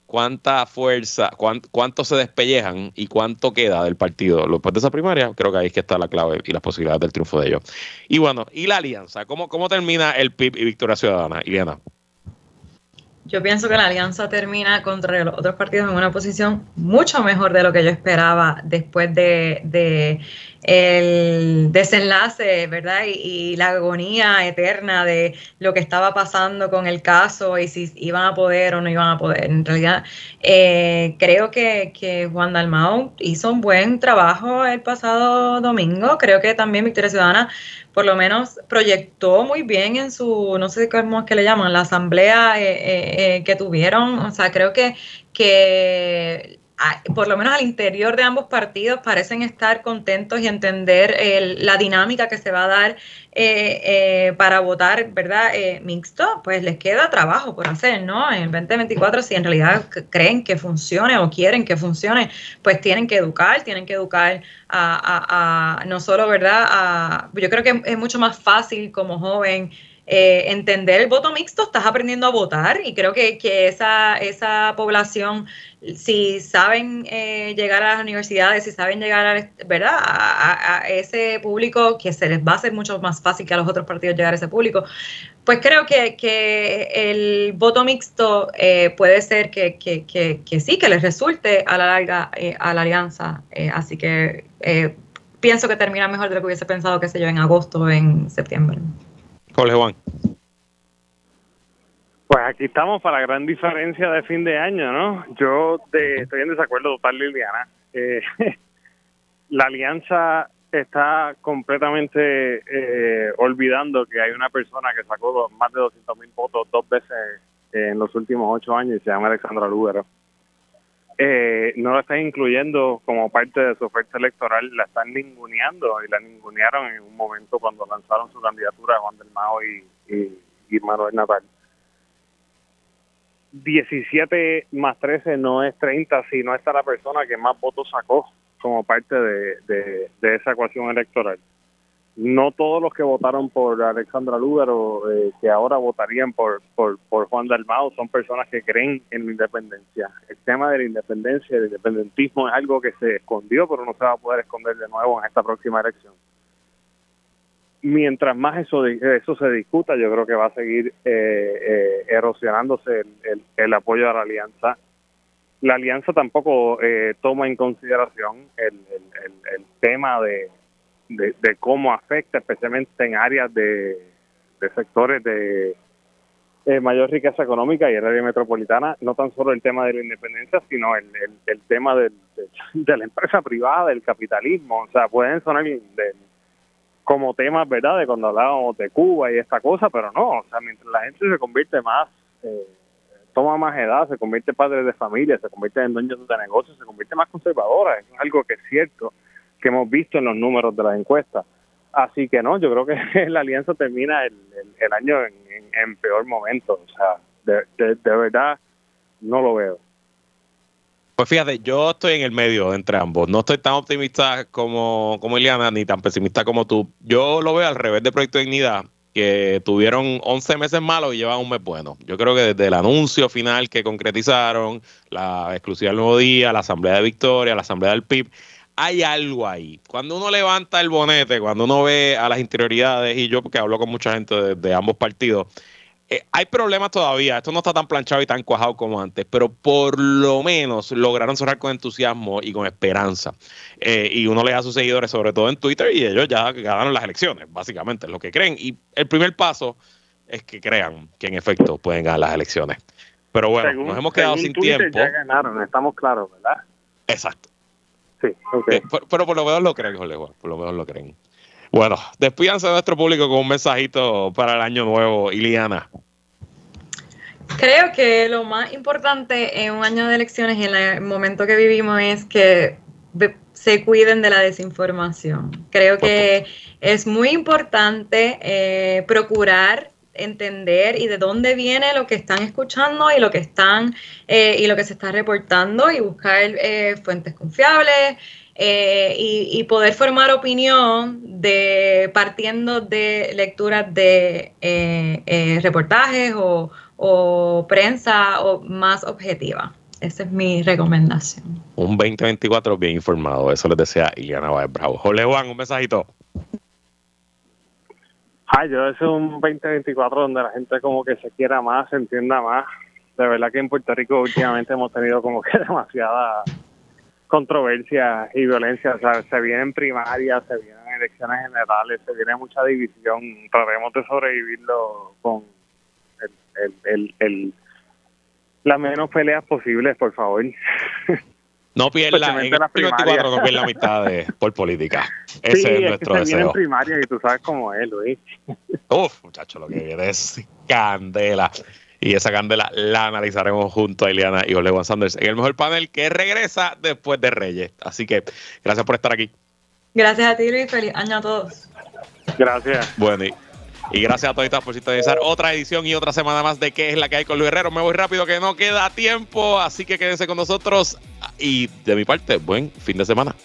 [SPEAKER 2] cuánta fuerza, cuánto se despellejan y cuánto queda del partido después de esa primaria, creo que ahí es que está la clave y las posibilidades del triunfo de ellos. Y bueno, ¿y la alianza? ¿Cómo, cómo termina el PIB y Victoria Ciudadana? Iliana.
[SPEAKER 3] Yo pienso que la alianza termina contra los otros partidos en una posición mucho mejor de lo que yo esperaba después de, el desenlace, ¿verdad? Y, la agonía eterna de lo que estaba pasando con el caso y si iban a poder o no iban a poder. En realidad, eh, creo que, que, Juan Dalmao hizo un buen trabajo el pasado domingo. Creo que también Victoria Ciudadana por lo menos proyectó muy bien en su, no sé cómo es que le llaman, la asamblea eh, eh, que tuvieron. O sea, creo que, que por lo menos al interior de ambos partidos parecen estar contentos y entender la dinámica que se va a dar eh, eh, para votar, ¿verdad? Eh, mixto, pues les queda trabajo por hacer, ¿no? En el 2024, si en realidad creen que funcione o quieren que funcione, pues tienen que educar, tienen que educar a, a no solo, ¿verdad? A, yo creo que es mucho más fácil como joven eh, entender el voto mixto, estás aprendiendo a votar y creo que, esa, esa población, si saben eh, llegar a las universidades, si saben llegar a, ¿verdad? A, ese público, que se les va a hacer mucho más fácil que a los otros partidos llegar a ese público, pues creo que, el voto mixto eh, puede ser que, sí, que les resulte a la larga a la alianza. así que pienso que termina mejor de lo que hubiese pensado, que se yo, en agosto o en septiembre.
[SPEAKER 2] Jorge Juan.
[SPEAKER 4] Pues aquí estamos para la gran diferencia de fin de año, ¿no? Yo estoy en desacuerdo total, Liliana. Eh, (laughs) la alianza está completamente eh, olvidando que hay una persona que sacó más de 200 mil votos dos veces en los últimos ocho años y se llama Alexandra Lúgaro. Eh, no la están incluyendo como parte de su oferta electoral, la están ninguneando y la ningunearon en un momento cuando lanzaron su candidatura Juan del Mao y, y, Manuel Natal. 17 más 13 no es 30 si no está la persona que más votos sacó como parte de esa ecuación electoral no todos los que votaron por Alexandra Lúgaro, eh, que ahora votarían por, por, Juan Dalmao, son personas que creen en la independencia. El tema de la independencia el independentismo es algo que se escondió, pero no se va a poder esconder de nuevo en esta próxima elección. Mientras más eso, eso se discuta, yo creo que va a seguir eh, eh, erosionándose el, apoyo a la alianza. La alianza tampoco toma en consideración el tema de de, cómo afecta, especialmente en áreas de, sectores de mayor riqueza económica y el área metropolitana, no tan solo el tema de la independencia, sino el, el, tema de, la empresa privada, del capitalismo. O sea, pueden sonar como temas, ¿verdad?, de cuando hablábamos de Cuba y esta cosa, pero no, o sea, mientras la gente se convierte más, eh, toma más edad, se convierte padre de familia, se convierte en dueños de negocios, se convierte más conservadora, es algo que es cierto que hemos visto en los números de las encuestas. Así que no, yo creo que (laughs) la alianza termina el, año en, peor momento. O sea, de, de, verdad no lo veo.
[SPEAKER 2] Pues fíjate, yo estoy en el medio entre ambos. No estoy tan optimista como, como Eliana, ni tan pesimista como tú. Yo lo veo al revés de Proyecto Dignidad, que tuvieron 11 meses malos y llevan un mes bueno. Yo creo que desde el anuncio final que concretizaron, la exclusiva del Nuevo Día, la Asamblea de Victoria, la Asamblea del PIB, hay algo ahí. Cuando uno levanta el bonete, cuando uno ve a las interioridades, y yo porque hablo con mucha gente de, ambos partidos, eh, hay problemas todavía. Esto no está tan planchado y tan cuajado como antes, pero por lo menos lograron cerrar con entusiasmo y con esperanza. Eh, y uno le da a sus seguidores, sobre todo en Twitter, y ellos ya ganaron las elecciones, básicamente, es lo que creen. Y el primer paso es que crean que en efecto pueden ganar las elecciones. Pero bueno, nos hemos quedado sin tiempo.
[SPEAKER 4] Ya ganaron, estamos claros, ¿verdad?
[SPEAKER 2] Exacto.
[SPEAKER 4] Sí,
[SPEAKER 2] eh, pero, por lo menos lo creen, Jorge, por lo menos lo creen. Bueno, despídanse de nuestro público con un mensajito para el año nuevo. Iliana.
[SPEAKER 3] Creo que lo más importante en un año de elecciones y en el momento que vivimos es que se cuiden de la desinformación. Creo que es muy importante eh, procurar entender y de dónde viene lo que están escuchando y lo que están eh, y lo que se está reportando y buscar eh, fuentes confiables eh, y, poder formar opinión de partiendo de lecturas de reportajes o, prensa o más objetiva. Esa es mi recomendación.
[SPEAKER 2] Un 2024 bien informado, eso les desea Iliana Baez Bravo. Jorge Juan, un mensajito.
[SPEAKER 4] Ay, yo deseo un 2024 donde la gente como que se quiera más, se entienda más. De verdad que en Puerto Rico últimamente hemos tenido como que (laughs) demasiada controversia y violencia. O sea, se vienen primarias, se vienen elecciones generales, se viene mucha división. Trataremos de sobrevivirlo con el, el, el, las menos peleas posibles, por favor. (laughs)
[SPEAKER 2] No pierda, en el 24 no pierda la mitad de, por política. Ese es nuestro
[SPEAKER 4] que
[SPEAKER 2] se deseo.
[SPEAKER 4] en primaria y tú sabes cómo es, Luis.
[SPEAKER 2] Uf, muchacho, lo que viene es candela. Y esa candela la analizaremos junto a Ileana y Olewan Sanders en el mejor panel que regresa después de Reyes. Así que gracias por estar aquí.
[SPEAKER 3] Gracias a ti, Luis. Feliz año a todos.
[SPEAKER 4] Gracias.
[SPEAKER 2] Bueno, y, gracias a todos por sintonizar otra edición y otra semana más de qué es la que hay con Luis Herrero. Me voy rápido que no queda tiempo, así que quédense con nosotros. Y de mi parte, buen fin de semana.